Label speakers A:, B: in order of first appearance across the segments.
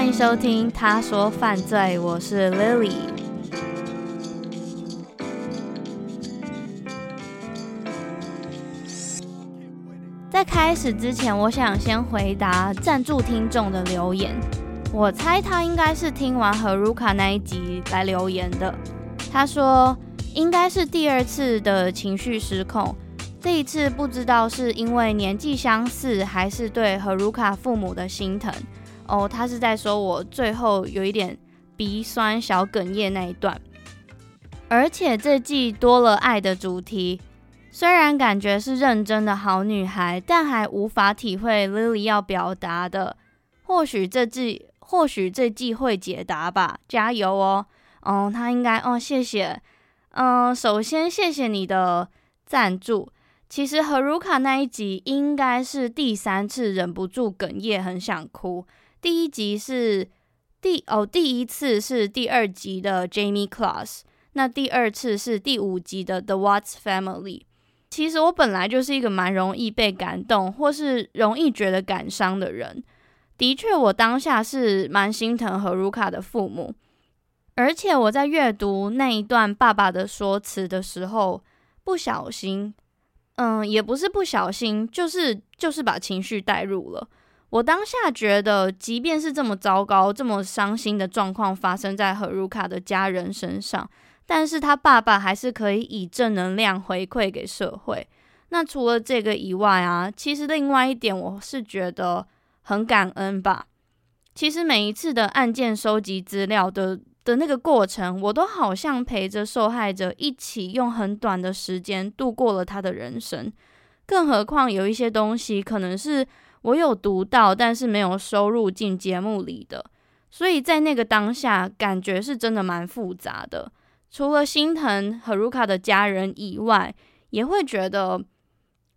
A: 欢迎收听《他说犯罪》，我是 Lily。在开始之前，我想先回答赞助听众的留言。我猜他应该是听完 Haruka 那一集来留言的。他说应该是第二次的情绪失控，这一次不知道是因为年纪相似，还是对 Haruka 父母的心疼。哦，他是在说我最后有一点鼻酸、小哽咽那一段，而且这季多了爱的主题，虽然感觉是认真的好女孩，但还无法体会 Lily 要表达的。或许这季，或许这季会解答吧，加油哦！哦，他应该哦，谢谢。嗯，首先谢谢你的赞助。其实 Haruka 那一集应该是第三次忍不住哽咽，很想哭。第一集是第哦，第一次是第二集的 Jamie Class，那第二次是第五集的 The Watts Family。其实我本来就是一个蛮容易被感动，或是容易觉得感伤的人。的确，我当下是蛮心疼和卢卡的父母，而且我在阅读那一段爸爸的说辞的时候，不小心，嗯，也不是不小心，就是就是把情绪带入了。我当下觉得，即便是这么糟糕、这么伤心的状况发生在 Haruka 的家人身上，但是他爸爸还是可以以正能量回馈给社会。那除了这个以外啊，其实另外一点，我是觉得很感恩吧。其实每一次的案件收集资料的的那个过程，我都好像陪着受害者一起用很短的时间度过了他的人生。更何况有一些东西可能是。我有读到，但是没有收入进节目里的，所以在那个当下，感觉是真的蛮复杂的。除了心疼 Haruka 的家人以外，也会觉得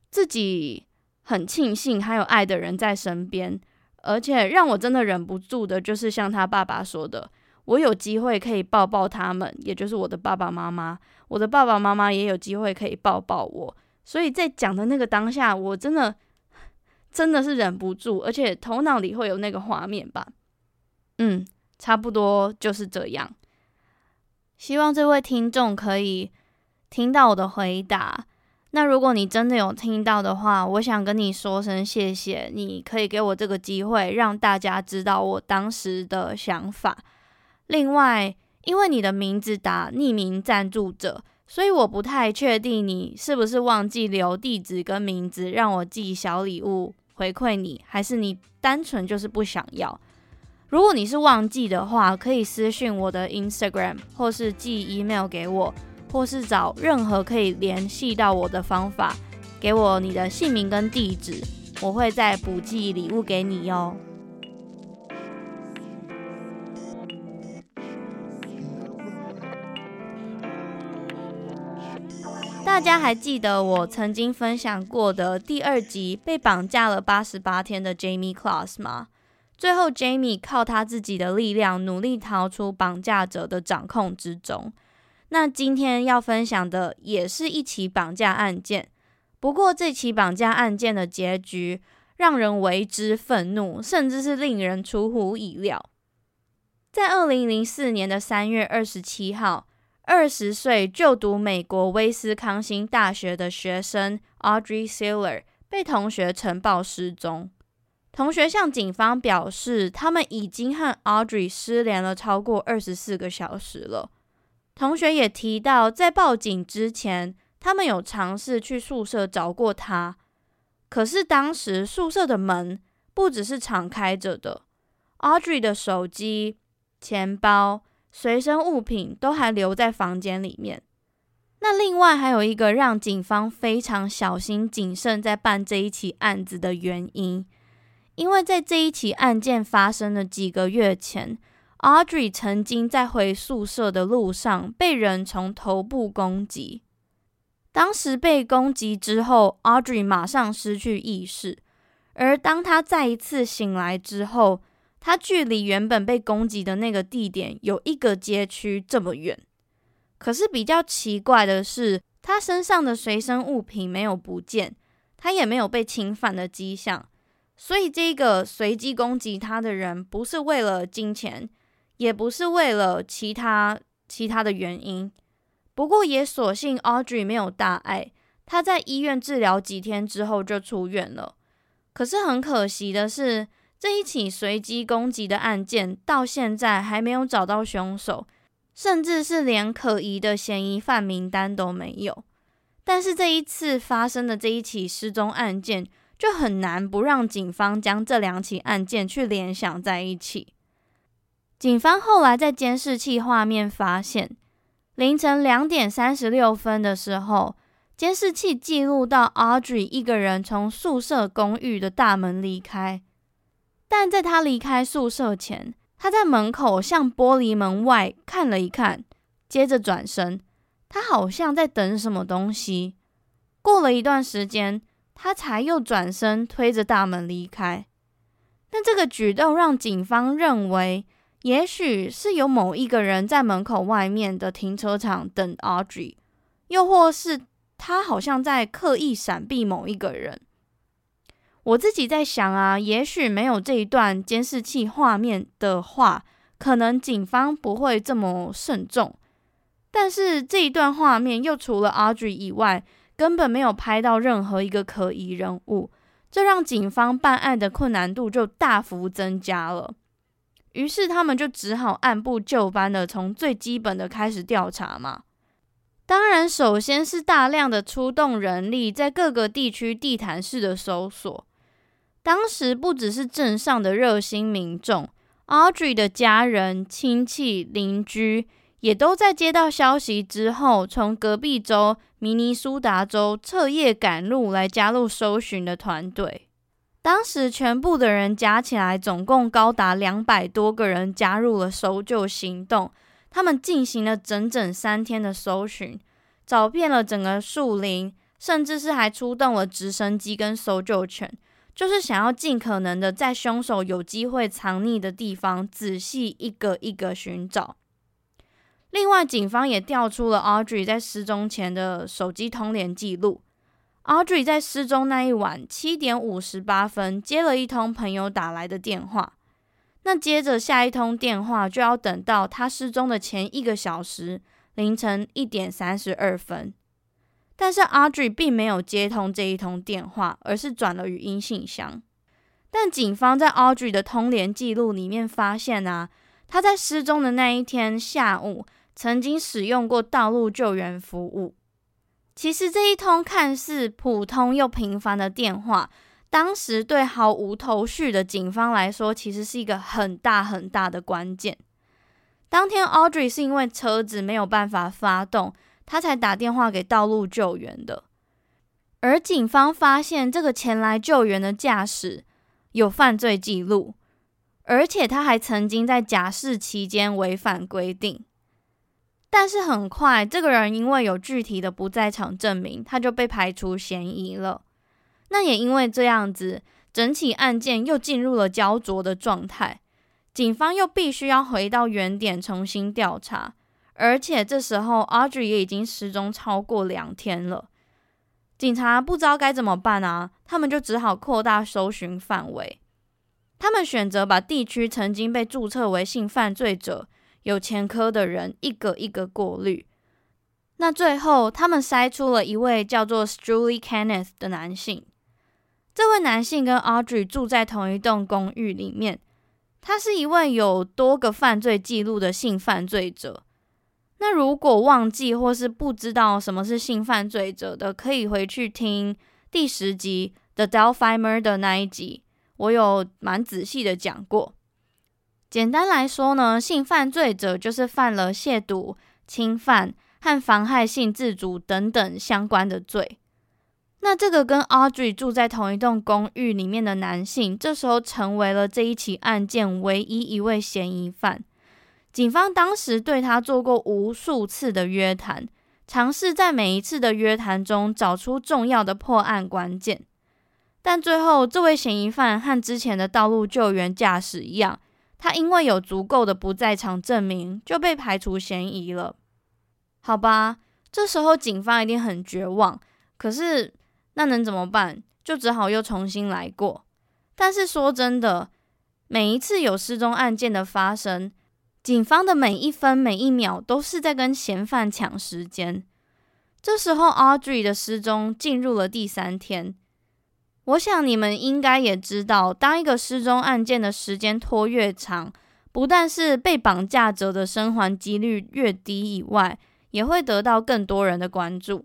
A: 自己很庆幸还有爱的人在身边，而且让我真的忍不住的，就是像他爸爸说的，我有机会可以抱抱他们，也就是我的爸爸妈妈，我的爸爸妈妈也有机会可以抱抱我。所以在讲的那个当下，我真的。真的是忍不住，而且头脑里会有那个画面吧。嗯，差不多就是这样。希望这位听众可以听到我的回答。那如果你真的有听到的话，我想跟你说声谢谢，你可以给我这个机会，让大家知道我当时的想法。另外，因为你的名字打匿名赞助者，所以我不太确定你是不是忘记留地址跟名字，让我寄小礼物。回馈你，还是你单纯就是不想要？如果你是忘记的话，可以私讯我的 Instagram，或是寄 email 给我，或是找任何可以联系到我的方法，给我你的姓名跟地址，我会再补寄礼物给你哟。大家还记得我曾经分享过的第二集被绑架了八十八天的 Jamie Class 吗？最后，Jamie 靠他自己的力量努力逃出绑架者的掌控之中。那今天要分享的也是一起绑架案件，不过这起绑架案件的结局让人为之愤怒，甚至是令人出乎意料。在二零零四年的三月二十七号。二十岁就读美国威斯康星大学的学生 Audrey Sealer 被同学呈报失踪。同学向警方表示，他们已经和 Audrey 失联了超过二十四个小时了。同学也提到，在报警之前，他们有尝试去宿舍找过他，可是当时宿舍的门不只是敞开着的，Audrey 的手机、钱包。随身物品都还留在房间里面。那另外还有一个让警方非常小心谨慎在办这一起案子的原因，因为在这一起案件发生的几个月前，Audrey 曾经在回宿舍的路上被人从头部攻击。当时被攻击之后，Audrey 马上失去意识，而当他再一次醒来之后，他距离原本被攻击的那个地点有一个街区这么远，可是比较奇怪的是，他身上的随身物品没有不见，他也没有被侵犯的迹象，所以这个随机攻击他的人不是为了金钱，也不是为了其他其他的原因。不过也所幸 Audrey 没有大碍，他在医院治疗几天之后就出院了。可是很可惜的是。这一起随机攻击的案件到现在还没有找到凶手，甚至是连可疑的嫌疑犯名单都没有。但是这一次发生的这一起失踪案件，就很难不让警方将这两起案件去联想在一起。警方后来在监视器画面发现，凌晨两点三十六分的时候，监视器记录到 Audrey 一个人从宿舍公寓的大门离开。但在他离开宿舍前，他在门口向玻璃门外看了一看，接着转身，他好像在等什么东西。过了一段时间，他才又转身推着大门离开。但这个举动让警方认为，也许是有某一个人在门口外面的停车场等 Audrey，又或是他好像在刻意闪避某一个人。我自己在想啊，也许没有这一段监视器画面的话，可能警方不会这么慎重。但是这一段画面又除了 Audrey 以外，根本没有拍到任何一个可疑人物，这让警方办案的困难度就大幅增加了。于是他们就只好按部就班的从最基本的开始调查嘛。当然，首先是大量的出动人力，在各个地区地毯式的搜索。当时不只是镇上的热心民众，Audrey 的家人、亲戚、邻居也都在接到消息之后，从隔壁州明尼苏达州彻夜赶路来加入搜寻的团队。当时全部的人加起来，总共高达两百多个人加入了搜救行动。他们进行了整整三天的搜寻，找遍了整个树林，甚至是还出动了直升机跟搜救犬。就是想要尽可能的在凶手有机会藏匿的地方仔细一个一个寻找。另外，警方也调出了 Audrey 在失踪前的手机通联记录。Audrey 在失踪那一晚七点五十八分接了一通朋友打来的电话，那接着下一通电话就要等到他失踪的前一个小时，凌晨一点三十二分。但是 Audrey 并没有接通这一通电话，而是转了语音信箱。但警方在 Audrey 的通联记录里面发现啊，他在失踪的那一天下午曾经使用过道路救援服务。其实这一通看似普通又平凡的电话，当时对毫无头绪的警方来说，其实是一个很大很大的关键。当天 Audrey 是因为车子没有办法发动。他才打电话给道路救援的，而警方发现这个前来救援的驾驶有犯罪记录，而且他还曾经在假释期间违反规定。但是很快，这个人因为有具体的不在场证明，他就被排除嫌疑了。那也因为这样子，整起案件又进入了焦灼的状态，警方又必须要回到原点重新调查。而且这时候，Audrey 也已经失踪超过两天了。警察不知道该怎么办啊，他们就只好扩大搜寻范围。他们选择把地区曾经被注册为性犯罪者、有前科的人一个一个过滤，那最后，他们筛出了一位叫做 Struly Kenneth 的男性。这位男性跟 Audrey 住在同一栋公寓里面。他是一位有多个犯罪记录的性犯罪者。那如果忘记或是不知道什么是性犯罪者的，可以回去听第十集《The Delphi Murder》的那一集，我有蛮仔细的讲过。简单来说呢，性犯罪者就是犯了亵渎、侵犯和妨害性自主等等相关的罪。那这个跟 Audrey 住在同一栋公寓里面的男性，这时候成为了这一起案件唯一一位嫌疑犯。警方当时对他做过无数次的约谈，尝试在每一次的约谈中找出重要的破案关键。但最后，这位嫌疑犯和之前的道路救援驾驶一样，他因为有足够的不在场证明，就被排除嫌疑了。好吧，这时候警方一定很绝望。可是。那能怎么办？就只好又重新来过。但是说真的，每一次有失踪案件的发生，警方的每一分每一秒都是在跟嫌犯抢时间。这时候，Audrey 的失踪进入了第三天。我想你们应该也知道，当一个失踪案件的时间拖越长，不但是被绑架者的生还几率越低以外，也会得到更多人的关注。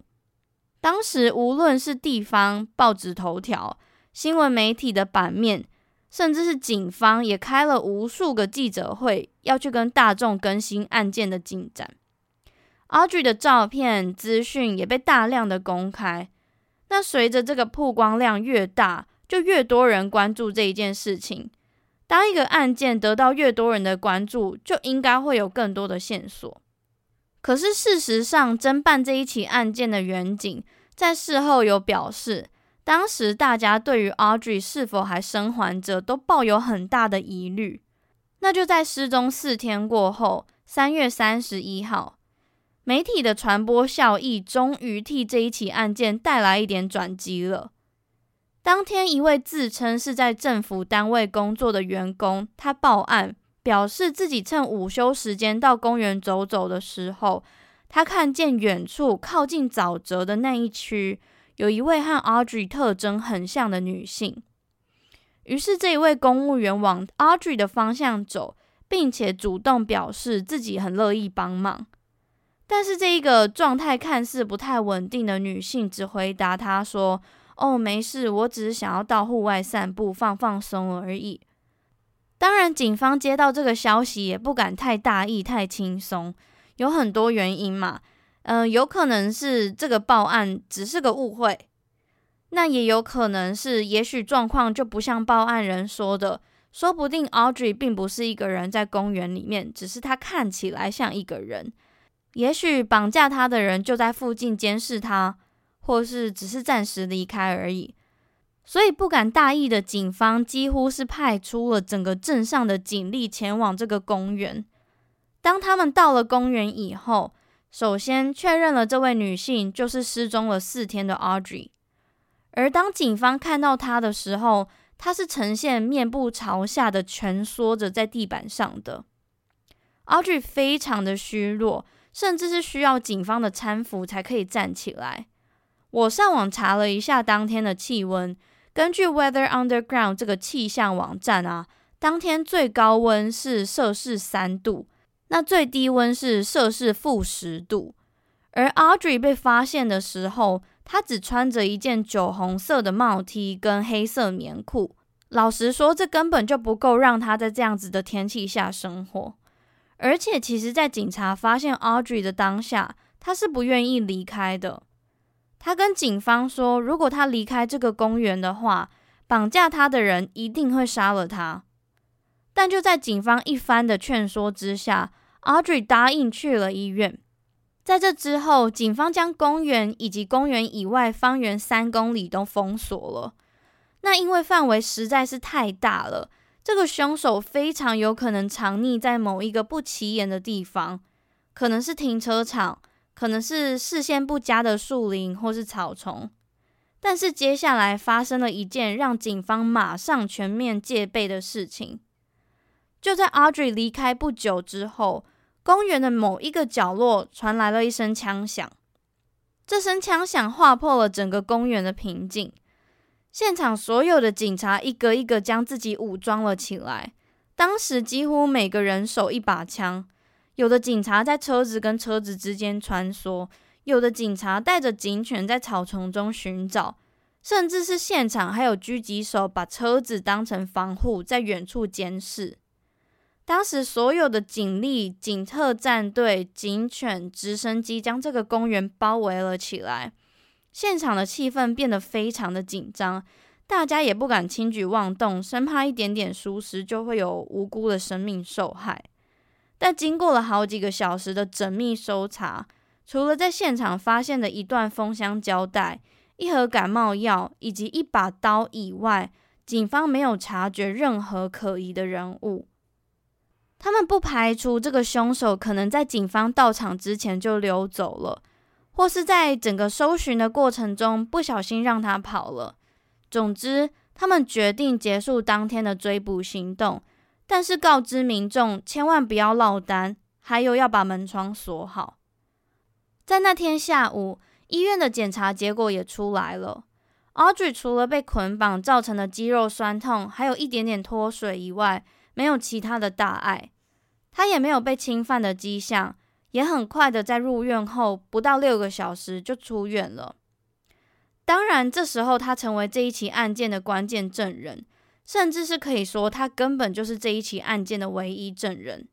A: 当时，无论是地方报纸头条、新闻媒体的版面，甚至是警方，也开了无数个记者会，要去跟大众更新案件的进展。Audrey 的照片、资讯也被大量的公开。那随着这个曝光量越大，就越多人关注这一件事情。当一个案件得到越多人的关注，就应该会有更多的线索。可是事实上，侦办这一起案件的员警在事后有表示，当时大家对于 Audrey 是否还生还着都抱有很大的疑虑。那就在失踪四天过后，三月三十一号，媒体的传播效益终于替这一起案件带来一点转机了。当天，一位自称是在政府单位工作的员工，他报案。表示自己趁午休时间到公园走走的时候，他看见远处靠近沼泽的那一区，有一位和 Audrey 特征很像的女性。于是这一位公务员往 Audrey 的方向走，并且主动表示自己很乐意帮忙。但是这一个状态看似不太稳定的女性只回答他说：“哦，没事，我只是想要到户外散步，放放松而已。”当然，警方接到这个消息也不敢太大意、太轻松，有很多原因嘛。嗯、有可能是这个报案只是个误会，那也有可能是，也许状况就不像报案人说的，说不定 Audrey 并不是一个人在公园里面，只是她看起来像一个人。也许绑架他的人就在附近监视他，或是只是暂时离开而已。所以不敢大意的警方几乎是派出了整个镇上的警力前往这个公园。当他们到了公园以后，首先确认了这位女性就是失踪了四天的 Audrey。而当警方看到她的时候，她是呈现面部朝下的蜷缩着在地板上的。Audrey 非常的虚弱，甚至是需要警方的搀扶才可以站起来。我上网查了一下当天的气温。根据 Weather Underground 这个气象网站啊，当天最高温是摄氏三度，那最低温是摄氏负十度。而 Audrey 被发现的时候，她只穿着一件酒红色的帽 T 跟黑色棉裤。老实说，这根本就不够让她在这样子的天气下生活。而且，其实，在警察发现 Audrey 的当下，她是不愿意离开的。他跟警方说，如果他离开这个公园的话，绑架他的人一定会杀了他。但就在警方一番的劝说之下，Audrey 答应去了医院。在这之后，警方将公园以及公园以外方圆三公里都封锁了。那因为范围实在是太大了，这个凶手非常有可能藏匿在某一个不起眼的地方，可能是停车场。可能是视线不佳的树林或是草丛，但是接下来发生了一件让警方马上全面戒备的事情。就在 Audrey 离开不久之后，公园的某一个角落传来了一声枪响，这声枪响划破了整个公园的平静。现场所有的警察一个一个将自己武装了起来。当时几乎每个人手一把枪，有的警察在车子跟车子之间穿梭，有的警察带着警犬在草丛中寻找，甚至是现场还有狙击手把车子当成防护，在远处监视。当时所有的警力、警特战队、警犬、直升机将这个公园包围了起来。现场的气氛变得非常的紧张，大家也不敢轻举妄动，生怕一点点疏失就会有无辜的生命受害。但经过了好几个小时的缜密搜查，除了在现场发现的一段封箱胶带、一盒感冒药以及一把刀以外，警方没有察觉任何可疑的人物。他们不排除这个凶手可能在警方到场之前就溜走了。或是在整个搜寻的过程中不小心让他跑了。总之，他们决定结束当天的追捕行动，但是告知民众千万不要落单，还有要把门窗锁好。在那天下午，医院的检查结果也出来了。Audrey 除了被捆绑造成的肌肉酸痛，还有一点点脱水以外，没有其他的大碍。他也没有被侵犯的迹象。也很快的在入院后不到六个小时就出院了。当然，这时候他成为这一起案件的关键证人，甚至是可以说他根本就是这一起案件的唯一证人。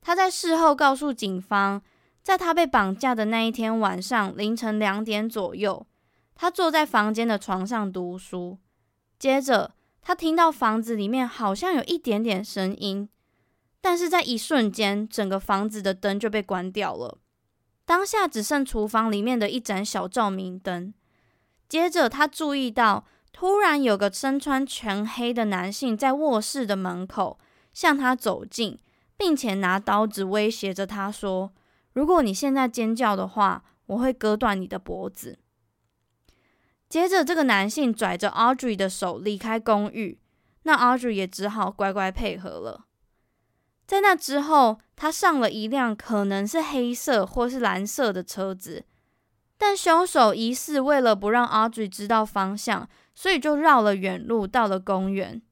A: 他在事后告诉警方，在他被绑架的那一天晚上凌晨两点左右，他坐在房间的床上读书，接着他听到房子里面好像有一点点声音。但是在一瞬间，整个房子的灯就被关掉了。当下只剩厨房里面的一盏小照明灯。接着，他注意到突然有个身穿全黑的男性在卧室的门口向他走近，并且拿刀子威胁着他说：“如果你现在尖叫的话，我会割断你的脖子。”接着，这个男性拽着 Audrey 的手离开公寓，那 Audrey 也只好乖乖配合了。在那之后，他上了一辆可能是黑色或是蓝色的车子，但凶手疑似为了不让 Audrey 知道方向，所以就绕了远路到了公园。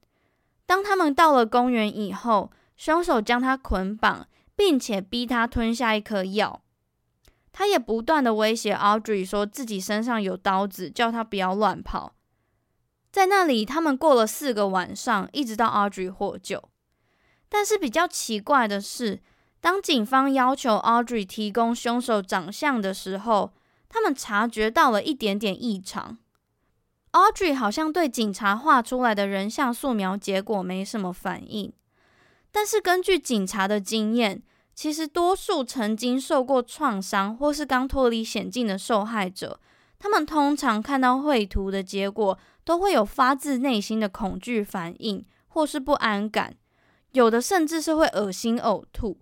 A: 当他们到了公园以后，凶手将他捆绑，并且逼他吞下一颗药。他也不断的威胁 Audrey 说自己身上有刀子，叫他不要乱跑。在那里，他们过了四个晚上，一直到 Audrey 获救。但是比较奇怪的是，当警方要求 Audrey 提供凶手长相的时候，他们察觉到了一点点异常。Audrey 好像对警察画出来的人像素描结果没什么反应。但是根据警察的经验，其实多数曾经受过创伤或是刚脱离险境的受害者，他们通常看到绘图的结果，都会有发自内心的恐惧反应或是不安感。有的甚至是会恶心呕吐，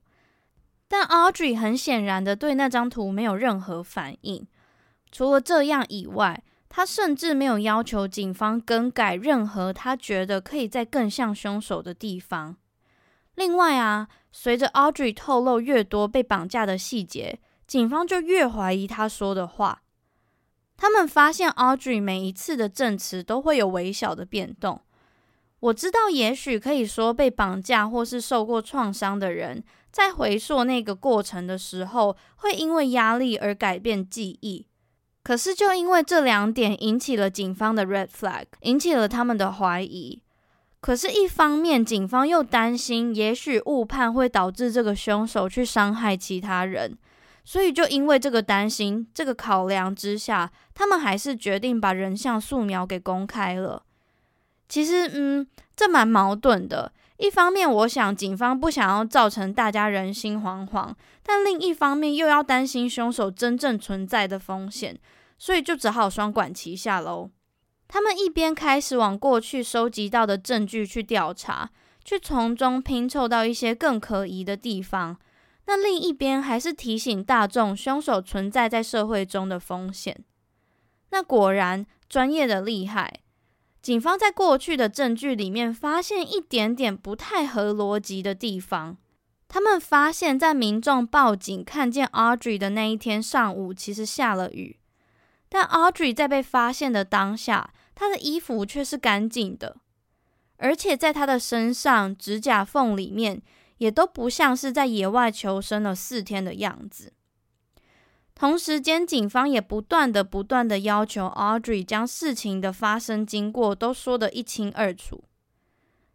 A: 但 Audrey 很显然的对那张图没有任何反应。除了这样以外，他甚至没有要求警方更改任何他觉得可以在更像凶手的地方。另外啊，随着 Audrey 透露越多被绑架的细节，警方就越怀疑他说的话。他们发现 Audrey 每一次的证词都会有微小的变动。我知道，也许可以说被绑架或是受过创伤的人，在回溯那个过程的时候，会因为压力而改变记忆。可是，就因为这两点引起了警方的 red flag，引起了他们的怀疑。可是，一方面，警方又担心，也许误判会导致这个凶手去伤害其他人，所以就因为这个担心、这个考量之下，他们还是决定把人像素描给公开了。其实，嗯，这蛮矛盾的。一方面，我想警方不想要造成大家人心惶惶，但另一方面又要担心凶手真正存在的风险，所以就只好双管齐下喽。他们一边开始往过去收集到的证据去调查，去从中拼凑到一些更可疑的地方，那另一边还是提醒大众凶手存在在社会中的风险。那果然，专业的厉害。警方在过去的证据里面发现一点点不太合逻辑的地方。他们发现，在民众报警看见 Audrey 的那一天上午，其实下了雨，但 Audrey 在被发现的当下，她的衣服却是干净的，而且在她的身上、指甲缝里面，也都不像是在野外求生了四天的样子。同时间，警方也不断的、不断的要求 Audrey 将事情的发生经过都说得一清二楚。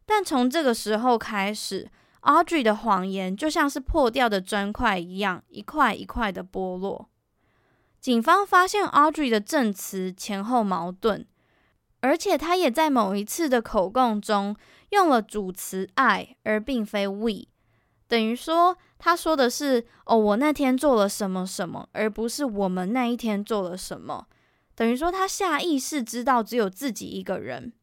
A: 但从这个时候开始，Audrey 的谎言就像是破掉的砖块一样，一块一块的剥落。警方发现 Audrey 的证词前后矛盾，而且他也在某一次的口供中用了主词 I，而并非 we。等于说，他说的是“哦，我那天做了什么什么”，而不是“我们那一天做了什么”。等于说，他下意识知道只有自己一个人。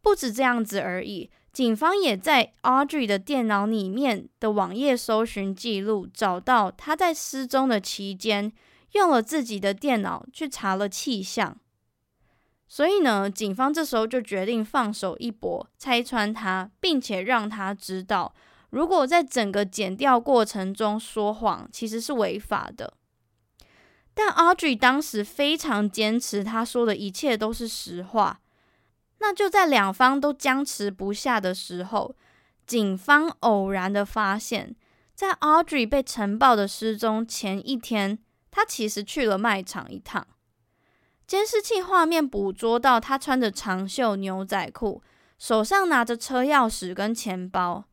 A: 不止这样子而已，警方也在 Audrey 的电脑里面的网页搜寻记录找到他在失踪的期间用了自己的电脑去查了气象。所以呢，警方这时候就决定放手一搏，拆穿他，并且让他知道。如果在整个检调过程中说谎，其实是违法的。但 Audrey 当时非常坚持，他说的一切都是实话。那就在两方都僵持不下的时候，警方偶然的发现，在 Audrey 被晨报的失踪前一天，他其实去了卖场一趟。监视器画面捕捉到他穿着长袖牛仔裤，手上拿着车钥匙跟钱包。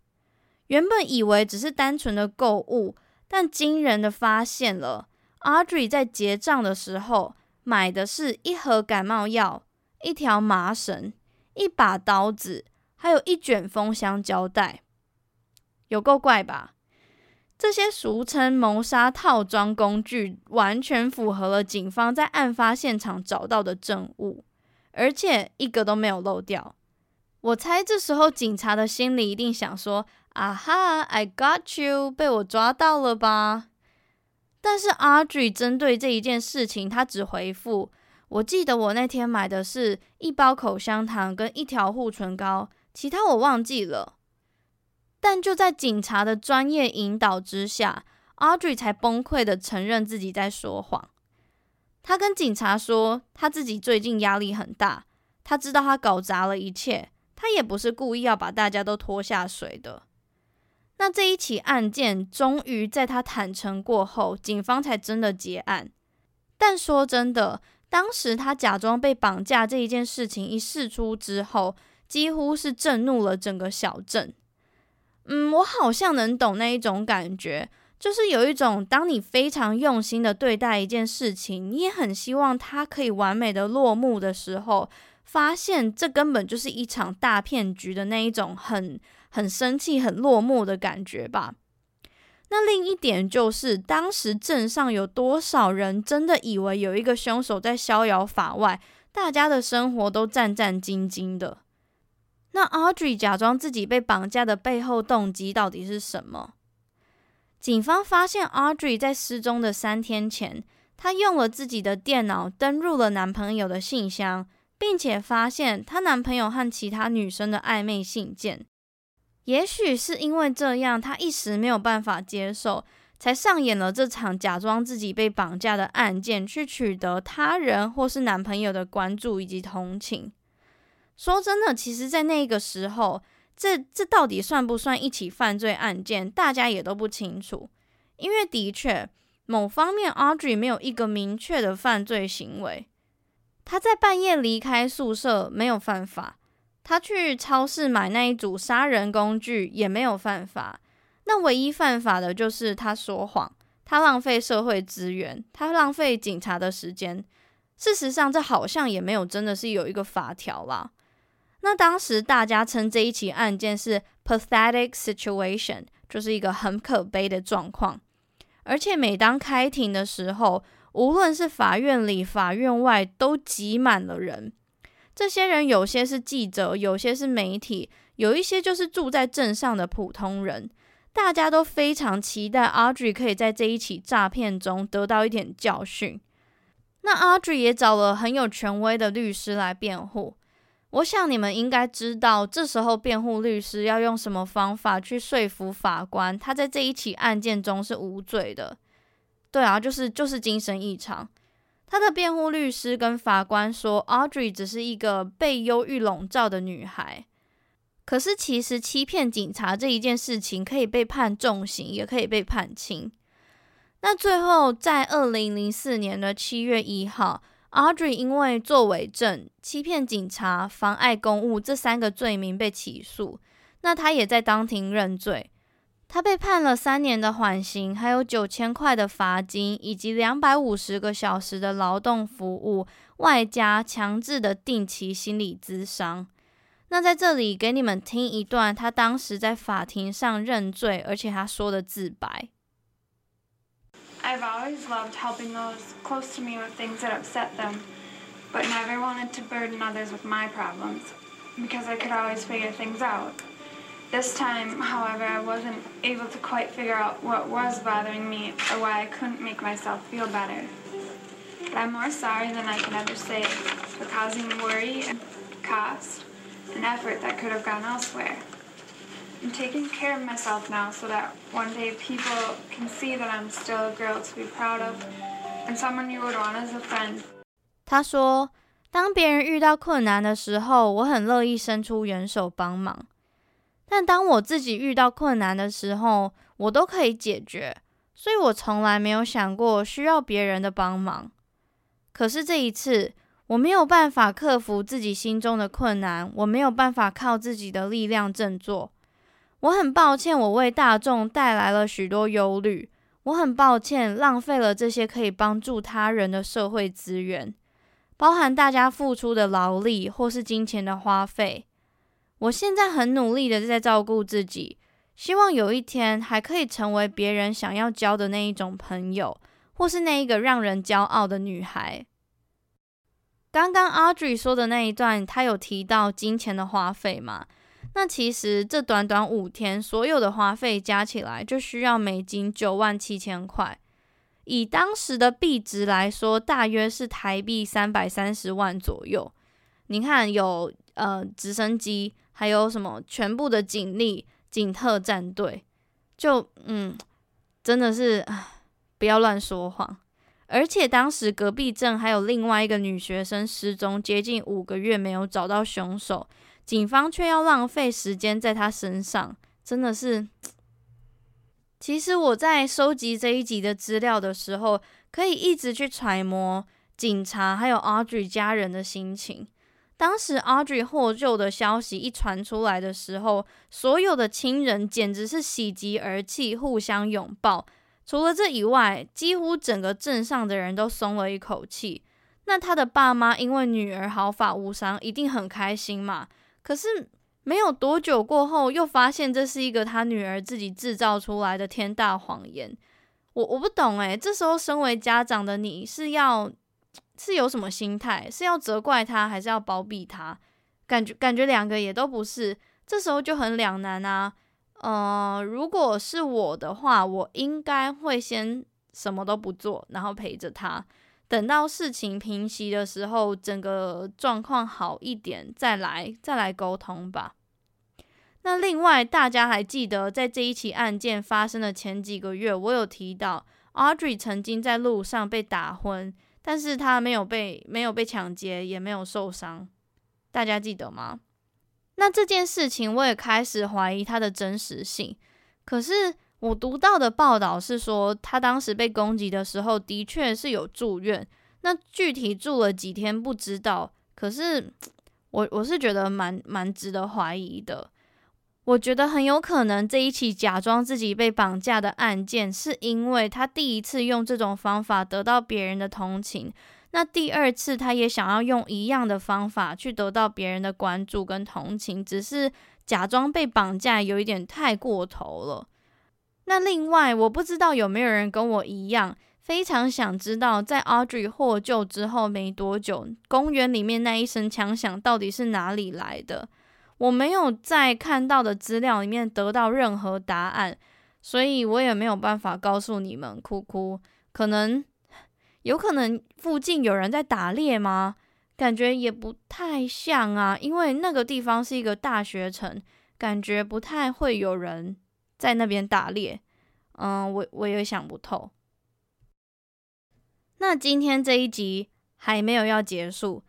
A: 原本以为只是单纯的购物，但惊人的发现了，Audrey 在结账的时候买的是一盒感冒药、一条麻绳、一把刀子，还有一卷封箱胶带。有够怪吧？这些俗称谋杀套装工具，完全符合了警方在案发现场找到的证物，而且一个都没有漏掉。我猜这时候警察的心里一定想说。啊哈，I got you，被我抓到了吧？但是 Audrey 针对这一件事情，他只回复：我记得我那天买的是一包口香糖跟一条护唇膏，其他我忘记了。但就在警察的专业引导之下，Audrey 才崩溃的承认自己在说谎。他跟警察说，他自己最近压力很大，他知道他搞砸了一切，他也不是故意要把大家都拖下水的。那这一起案件终于在他坦诚过后，警方才真的结案。但说真的，当时他假装被绑架这一件事情一事出之后，几乎是震怒了整个小镇。嗯，我好像能懂那一种感觉，就是有一种当你非常用心的对待一件事情，你也很希望它可以完美的落幕的时候，发现这根本就是一场大骗局的那一种很。很生气、很落寞的感觉吧。那另一点就是，当时镇上有多少人真的以为有一个凶手在逍遥法外，大家的生活都战战兢兢的。那 Audrey 假装自己被绑架的背后动机到底是什么？警方发现 Audrey 在失踪的三天前，她用了自己的电脑登入了男朋友的信箱，并且发现她男朋友和其他女生的暧昧信件。也许是因为这样，她一时没有办法接受，才上演了这场假装自己被绑架的案件，去取得他人或是男朋友的关注以及同情。说真的，其实，在那个时候，这这到底算不算一起犯罪案件，大家也都不清楚。因为的确，某方面，Audrey 没有一个明确的犯罪行为，他在半夜离开宿舍没有犯法。他去超市买那一组杀人工具也没有犯法，那唯一犯法的就是他说谎，他浪费社会资源，他浪费警察的时间。事实上，这好像也没有真的是有一个法条啦。那当时大家称这一起案件是 pathetic situation，就是一个很可悲的状况。而且每当开庭的时候，无论是法院里、法院外，都挤满了人。这些人有些是记者，有些是媒体，有一些就是住在镇上的普通人。大家都非常期待 Audrey 可以在这一起诈骗中得到一点教训。那 Audrey 也找了很有权威的律师来辩护。我想你们应该知道，这时候辩护律师要用什么方法去说服法官，他在这一起案件中是无罪的。对啊，就是就是精神异常。他的辩护律师跟法官说，Audrey 只是一个被忧郁笼罩的女孩。可是，其实欺骗警察这一件事情可以被判重刑，也可以被判轻。那最后，在二零零四年的七月一号，Audrey 因为作伪证、欺骗警察、妨碍公务这三个罪名被起诉。那他也在当庭认罪，他被判了三年的缓刑，还有九千块的罚金，以及两百五十个小时的劳动服务，外加强制的定期心理咨商。那在这里给你们听一段他当时在法庭上认罪，而且他说的自白。
B: I've always loved helping those close to me with things that upset them, but never wanted to burden others with my problems, because I could always figure things out. This time, however, I wasn't able to quite figure out what was bothering me or why I couldn't make myself feel better. But I'm more sorry than I can ever say for causing worry and cost and effort that could have gone elsewhere. I'm taking care of myself now so that one day people can see that I'm still a girl to be proud of and someone you would want as a friend.
A: 他说：“当别人遇到困难的时候，我很乐意伸出援手帮忙。但当我自己遇到困难的时候，我都可以解决，所以我从来没有想过需要别人的帮忙。可是这一次，我没有办法克服自己心中的困难，我没有办法靠自己的力量振作。”我很抱歉，我为大众带来了许多忧虑。我很抱歉，浪费了这些可以帮助他人的社会资源，包含大家付出的劳力或是金钱的花费。我现在很努力的在照顾自己，希望有一天还可以成为别人想要交的那一种朋友，或是那一个让人骄傲的女孩。刚刚 Audrey 说的那一段，她有提到金钱的花费吗？那其实这短短五天，所有的花费加起来就需要美金九万七千块，以当时的币值来说，大约是台币三百三十万左右。你看有，呃直升机，还有什么全部的警力、警特战队，就嗯，真的是不要乱说谎。而且当时隔壁镇还有另外一个女学生失踪接近五个月，没有找到凶手。警方却要浪费时间在他身上，真的是。其实我在收集这一集的资料的时候，可以一直去揣摩警察还有 Audrey 家人的心情。当时 Audrey 获救的消息一传出来的时候，所有的亲人简直是喜极而泣，互相拥抱。除了这以外，几乎整个镇上的人都松了一口气。那他的爸妈因为女儿毫发无伤，一定很开心嘛。可是没有多久过后，又发现这是一个他女儿自己制造出来的天大谎言。我我不懂诶，这时候身为家长的你是要是有什么心态？是要责怪他，还是要包庇他？感觉感觉两个也都不是。这时候就很两难啊。呃，如果是我的话，我应该会先什么都不做，然后陪着他。等到事情平息的时候，整个状况好一点，再来再来沟通吧。那另外，大家还记得在这一起案件发生的前几个月，我有提到 Audrey 曾经在路上被打昏，但是她没有被没有被抢劫，也没有受伤，大家记得吗？那这件事情我也开始怀疑它的真实性，可是。我读到的报道是说，他当时被攻击的时候，的确是有住院。那具体住了几天不知道，可是我我是觉得蛮蛮值得怀疑的。我觉得很有可能这一起假装自己被绑架的案件，是因为他第一次用这种方法得到别人的同情，那第二次他也想要用一样的方法去得到别人的关注跟同情，只是假装被绑架有一点太过头了。那另外，我不知道有没有人跟我一样，非常想知道，在 Audrey 获救之后没多久，公园里面那一声枪响到底是哪里来的？我没有在看到的资料里面得到任何答案，所以我也没有办法告诉你们。哭哭，可能有可能附近有人在打猎吗？感觉也不太像啊，因为那个地方是一个大学城，感觉不太会有人。在那边打猎，嗯，我我也想不透。那今天这一集还没有要结束，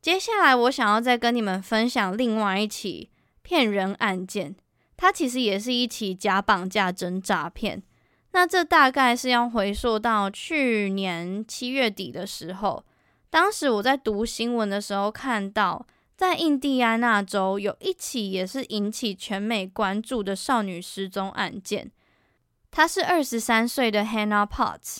A: 接下来我想要再跟你们分享另外一起骗人案件，它其实也是一起假绑架真诈骗。那这大概是要回溯到去年七月底的时候，当时我在读新闻的时候看到，在印第安纳州有一起也是引起全美关注的少女失踪案件，她是二十三岁的 Hannah Potts。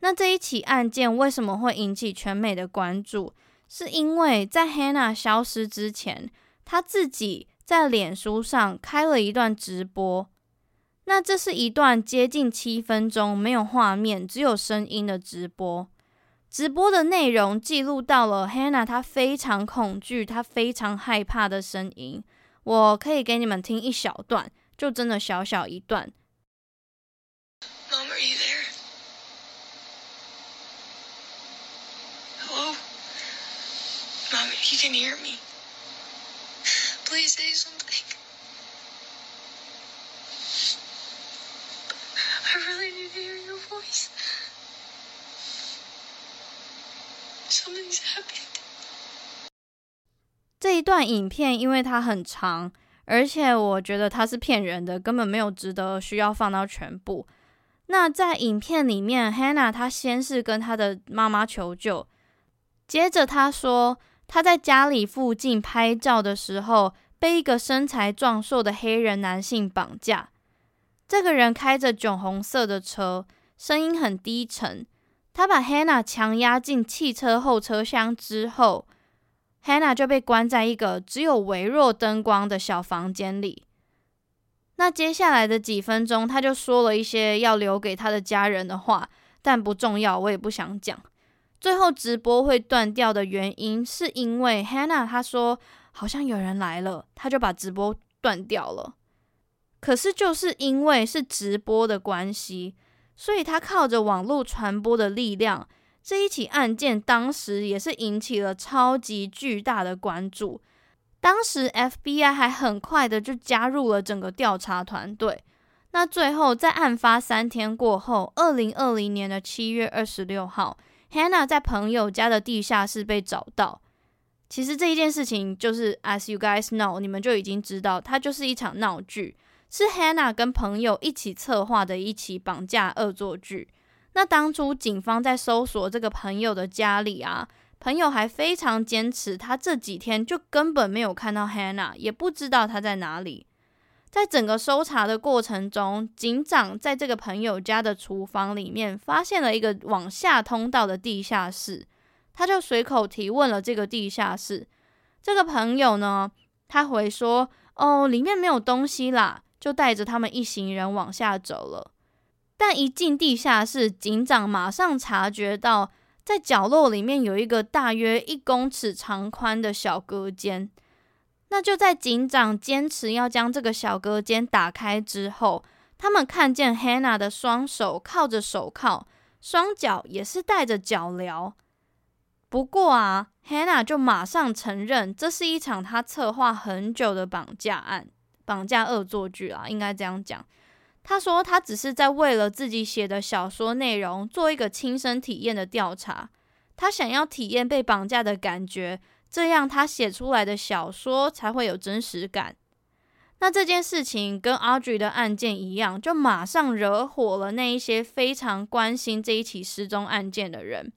A: 那这一起案件为什么会引起全美的关注？是因为在 Hannah 消失之前，她自己在脸书上开了一段直播。那这是一段接近七分钟，没有画面，只有声音的直播。直播的内容记录到了 Hannah 她非常恐惧、她非常害怕的声音。我可以给你们听一小段，就真的小小一段。
C: Mom, are you there? Hello? Mom, you can hear me, please say something. I really need to hear your voice.
A: 这一段影片因为它很长，而且我觉得它是骗人的，根本没有值得需要放到全部。那在影片里面，Hannah 她先是跟她的妈妈求救，接着她说她在家里附近拍照的时候，被一个身材壮硕的黑人男性绑架。这个人开着酒红色的车，声音很低沉。他把 Hannah 强压进汽车后车厢之后，Hannah 就被关在一个只有微弱灯光的小房间里。那接下来的几分钟，他就说了一些要留给他的家人的话，但不重要，我也不想讲。最后直播会断掉的原因，是因为 Hannah 她说好像有人来了，他就把直播断掉了。可是就是因为是直播的关系，所以他靠着网络传播的力量，这一起案件当时也是引起了超级巨大的关注。当时 FBI 还很快的就加入了整个调查团队。那最后在案发三天过后，二零二零年的七月二十六号，Hannah 在朋友家的地下室被找到。其实这一件事情就是 As you guys know，你们就已经知道，它就是一场闹剧，是 Hannah 跟朋友一起策划的一起绑架恶作剧。那当初警方在搜索这个朋友的家里啊。朋友还非常坚持，他这几天就根本没有看到 Hannah，也不知道他在哪里。在整个搜查的过程中，警长在这个朋友家的厨房里面发现了一个往下通道的地下室，他就随口提问了这个地下室。这个朋友呢，他回说：“哦，里面没有东西啦。”就带着他们一行人往下走了。但一进地下室，警长马上察觉到。在角落里面有一个大约一公尺长宽的小隔间，那就在警长坚持要将这个小隔间打开之后，他们看见 Hannah 的双手铐着手铐，双脚也是戴着脚镣。不过啊，Hannah 就马上承认这是一场他策划很久的绑架案，绑架恶作剧啊，应该这样讲。他说：“他只是在为了自己写的小说内容做一个亲身体验的调查，他想要体验被绑架的感觉，这样他写出来的小说才会有真实感。那这件事情跟 Audrey 的案件一样，就马上惹火了那一些非常关心这一起失踪案件的人。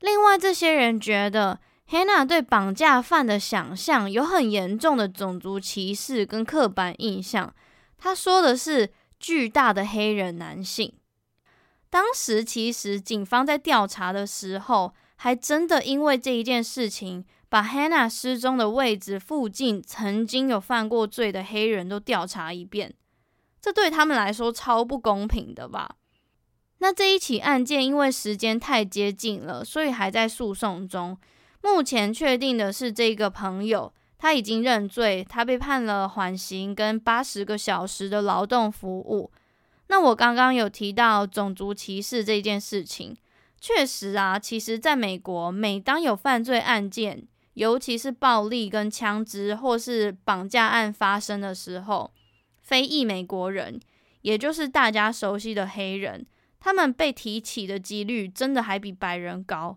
A: 另外，这些人觉得 Hanna 对绑架犯的想象有很严重的种族歧视跟刻板印象。他说的是。”巨大的黑人男性。当时其实警方在调查的时候，还真的因为这一件事情，把 Hanna 失踪的位置附近曾经有犯过罪的黑人都调查一遍。这对他们来说超不公平的吧？那这一起案件因为时间太接近了，所以还在诉讼中。目前确定的是这个朋友。他已经认罪，他被判了缓刑跟八十个小时的劳动服务。那我刚刚有提到种族歧视这件事情，确实啊，其实在美国，每当有犯罪案件，尤其是暴力跟枪支或是绑架案发生的时候，非裔美国人，也就是大家熟悉的黑人，他们被提起的几率真的还比白人高。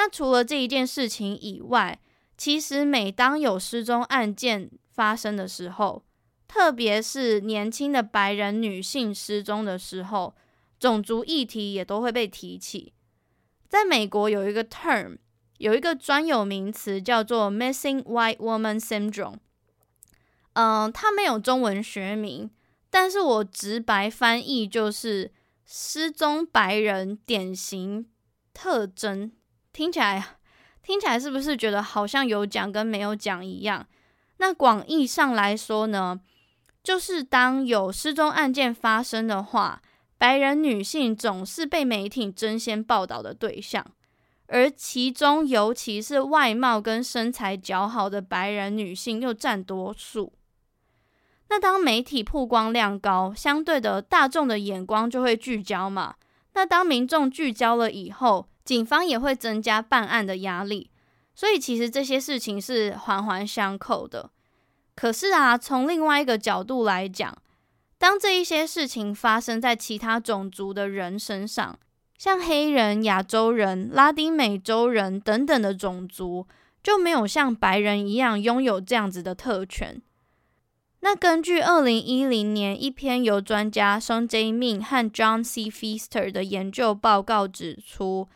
A: 那除了这一件事情以外，其实每当有失踪案件发生的时候，特别是年轻的白人女性失踪的时候，种族议题也都会被提起。在美国有一个 term，有一个专有名词叫做 Missing White Woman Syndrome。嗯、它没有中文学名，但是我直白翻译就是。失踪白人典型特征，听起来听起来是不是觉得好像有讲跟没有讲一样？那广义上来说呢，就是当有失踪案件发生的话，白人女性总是被媒体争先报道的对象，而其中尤其是外貌跟身材姣好的白人女性又占多数。那当媒体曝光量高，相对的大众的眼光就会聚焦嘛。那当民众聚焦了以后，警方也会增加办案的压力。所以其实这些事情是环环相扣的。可是啊，从另外一个角度来讲，当这一些事情发生在其他种族的人身上，像黑人、亚洲人、拉丁美洲人等等的种族，就没有像白人一样拥有这样子的特权。那根据二零一零年一篇由专家 Sean J. Min 和 John C. Pfister 的研究报告指出，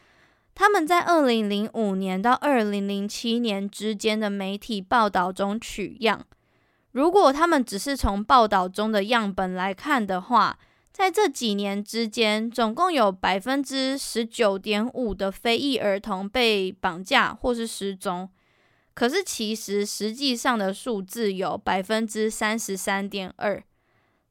A: 他们在二零零五年到二零零七年之间的媒体报道中取样。如果他们只是从报道中的样本来看的话，在这几年之间，总共有百分之十九点五的非裔儿童被绑架或是失踪。可是，其实实际上的数字有百分之三十三点二。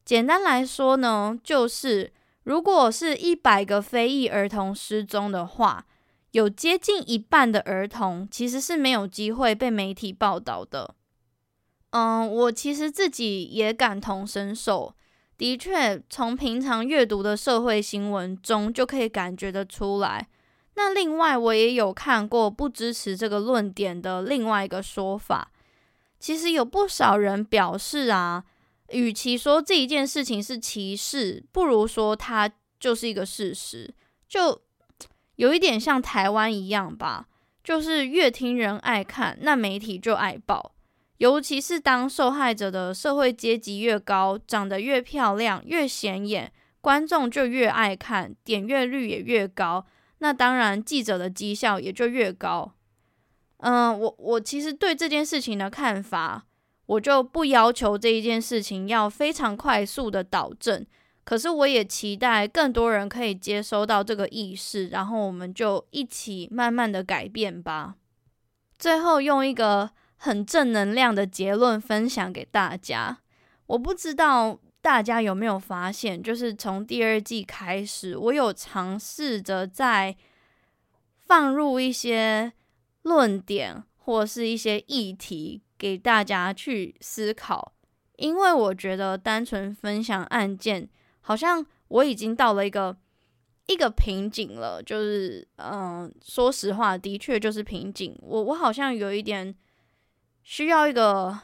A: 简单来说呢，就是如果是一百个非裔儿童失踪的话，有接近一半的儿童其实是没有机会被媒体报道的。嗯，我其实自己也感同身受，的确，从平常阅读的社会新闻中就可以感觉得出来。那另外，我也有看过不支持这个论点的另外一个说法。其实有不少人表示啊，与其说这一件事情是歧视，不如说它就是一个事实。就有一点像台湾一样吧，就是越听人爱看，那媒体就爱报。尤其是当受害者的社会阶级越高，长得越漂亮、越显眼，观众就越爱看，点阅率也越高。那当然，记者的绩效也就越高。嗯，我我其实对这件事情的看法，我就不要求这一件事情要非常快速的导正。可是，我也期待更多人可以接收到这个意识，然后我们就一起慢慢的改变吧。最后，用一个很正能量的结论分享给大家。我不知道。大家有没有发现，就是从第二季开始，我有尝试着在放入一些论点或是一些议题给大家去思考，因为我觉得单纯分享案件，好像我已经到了一个一个瓶颈了。就是，嗯，说实话，的确就是瓶颈。我我好像有一点需要一个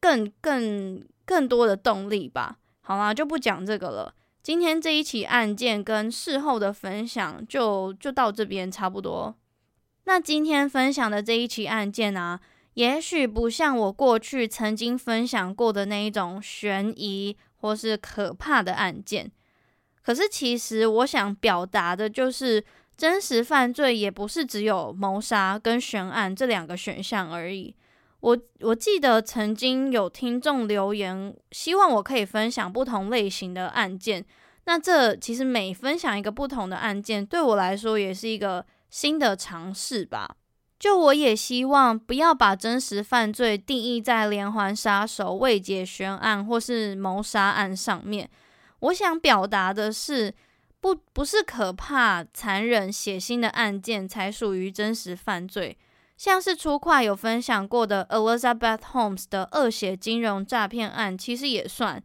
A: 更更更多的动力吧。好啦，就不讲这个了。今天这一起案件跟事后的分享就就到这边差不多。那今天分享的这一起案件啊，也许不像我过去曾经分享过的那一种悬疑或是可怕的案件。可是其实我想表达的就是，真实犯罪也不是只有谋杀跟悬案这两个选项而已。我我记得曾经有听众留言，希望我可以分享不同类型的案件。那这其实每分享一个不同的案件，对我来说也是一个新的尝试吧。就我也希望不要把真实犯罪定义在连环杀手、未解悬案或是谋杀案上面。我想表达的是，不不是可怕、残忍、血腥的案件才属于真实犯罪。像是初快有分享过的 Elizabeth Holmes 的恶血金融诈骗案，其实也算。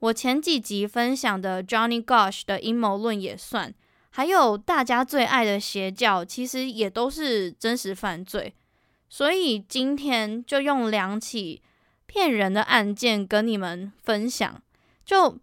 A: 我前几集分享的 Johnny Gosh 的阴谋论也算，还有大家最爱的邪教，其实也都是真实犯罪。所以今天就用两起骗人的案件跟你们分享。就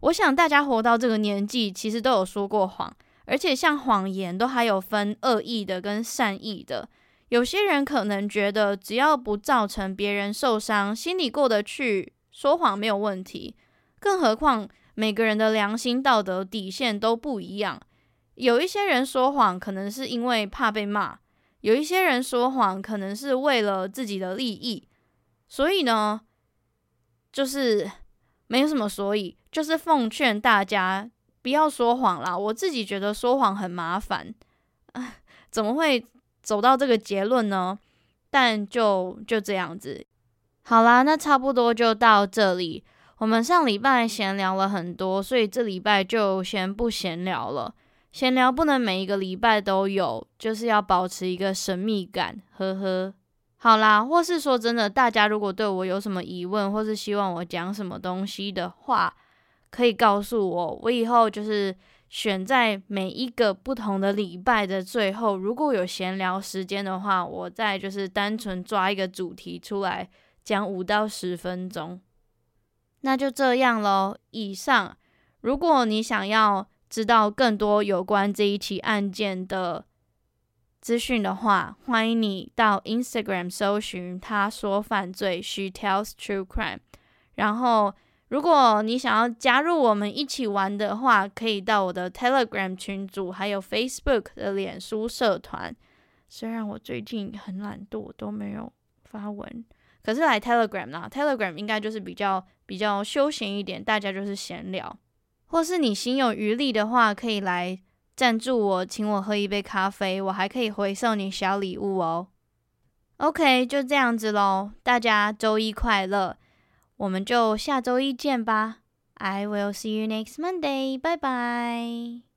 A: 我想大家活到这个年纪，其实都有说过谎，而且像谎言都还有分恶意的跟善意的。有些人可能觉得只要不造成别人受伤，心里过得去，说谎没有问题。更何况每个人的良心道德底线都不一样，有一些人说谎可能是因为怕被骂，有一些人说谎可能是为了自己的利益。所以呢，就是没有什么所以。就是奉劝大家不要说谎啦，我自己觉得说谎很麻烦，怎么会走到这个结论呢？但就就这样子，好啦，那差不多就到这里。我们上礼拜闲聊了很多，所以这礼拜就先不闲聊了。闲聊不能每一个礼拜都有，就是要保持一个神秘感，呵呵。好啦，或是说真的，大家如果对我有什么疑问，或是希望我讲什么东西的话，可以告诉我，我以后就是选在每一个不同的礼拜的最后，如果有闲聊时间的话，我再就是单纯抓一个主题出来讲五到十分钟。那就这样喽。以上，如果你想要知道更多有关这一起案件的资讯的话，欢迎你到 Instagram 搜寻“他说犯罪 ”，She tells true crime，然后。如果你想要加入我们一起玩的话，可以到我的 Telegram 群组，还有 Facebook 的脸书社团。虽然我最近很懒惰，都没有发文，可是来 Telegram 啦，Telegram 应该就是比较比较休闲一点，大家就是闲聊。或是你心有余力的话，可以来赞助我，请我喝一杯咖啡，我还可以回送你小礼物哦。OK，就这样子喽，大家周一快乐。我们就下周一见吧。I will see you next Monday. 拜拜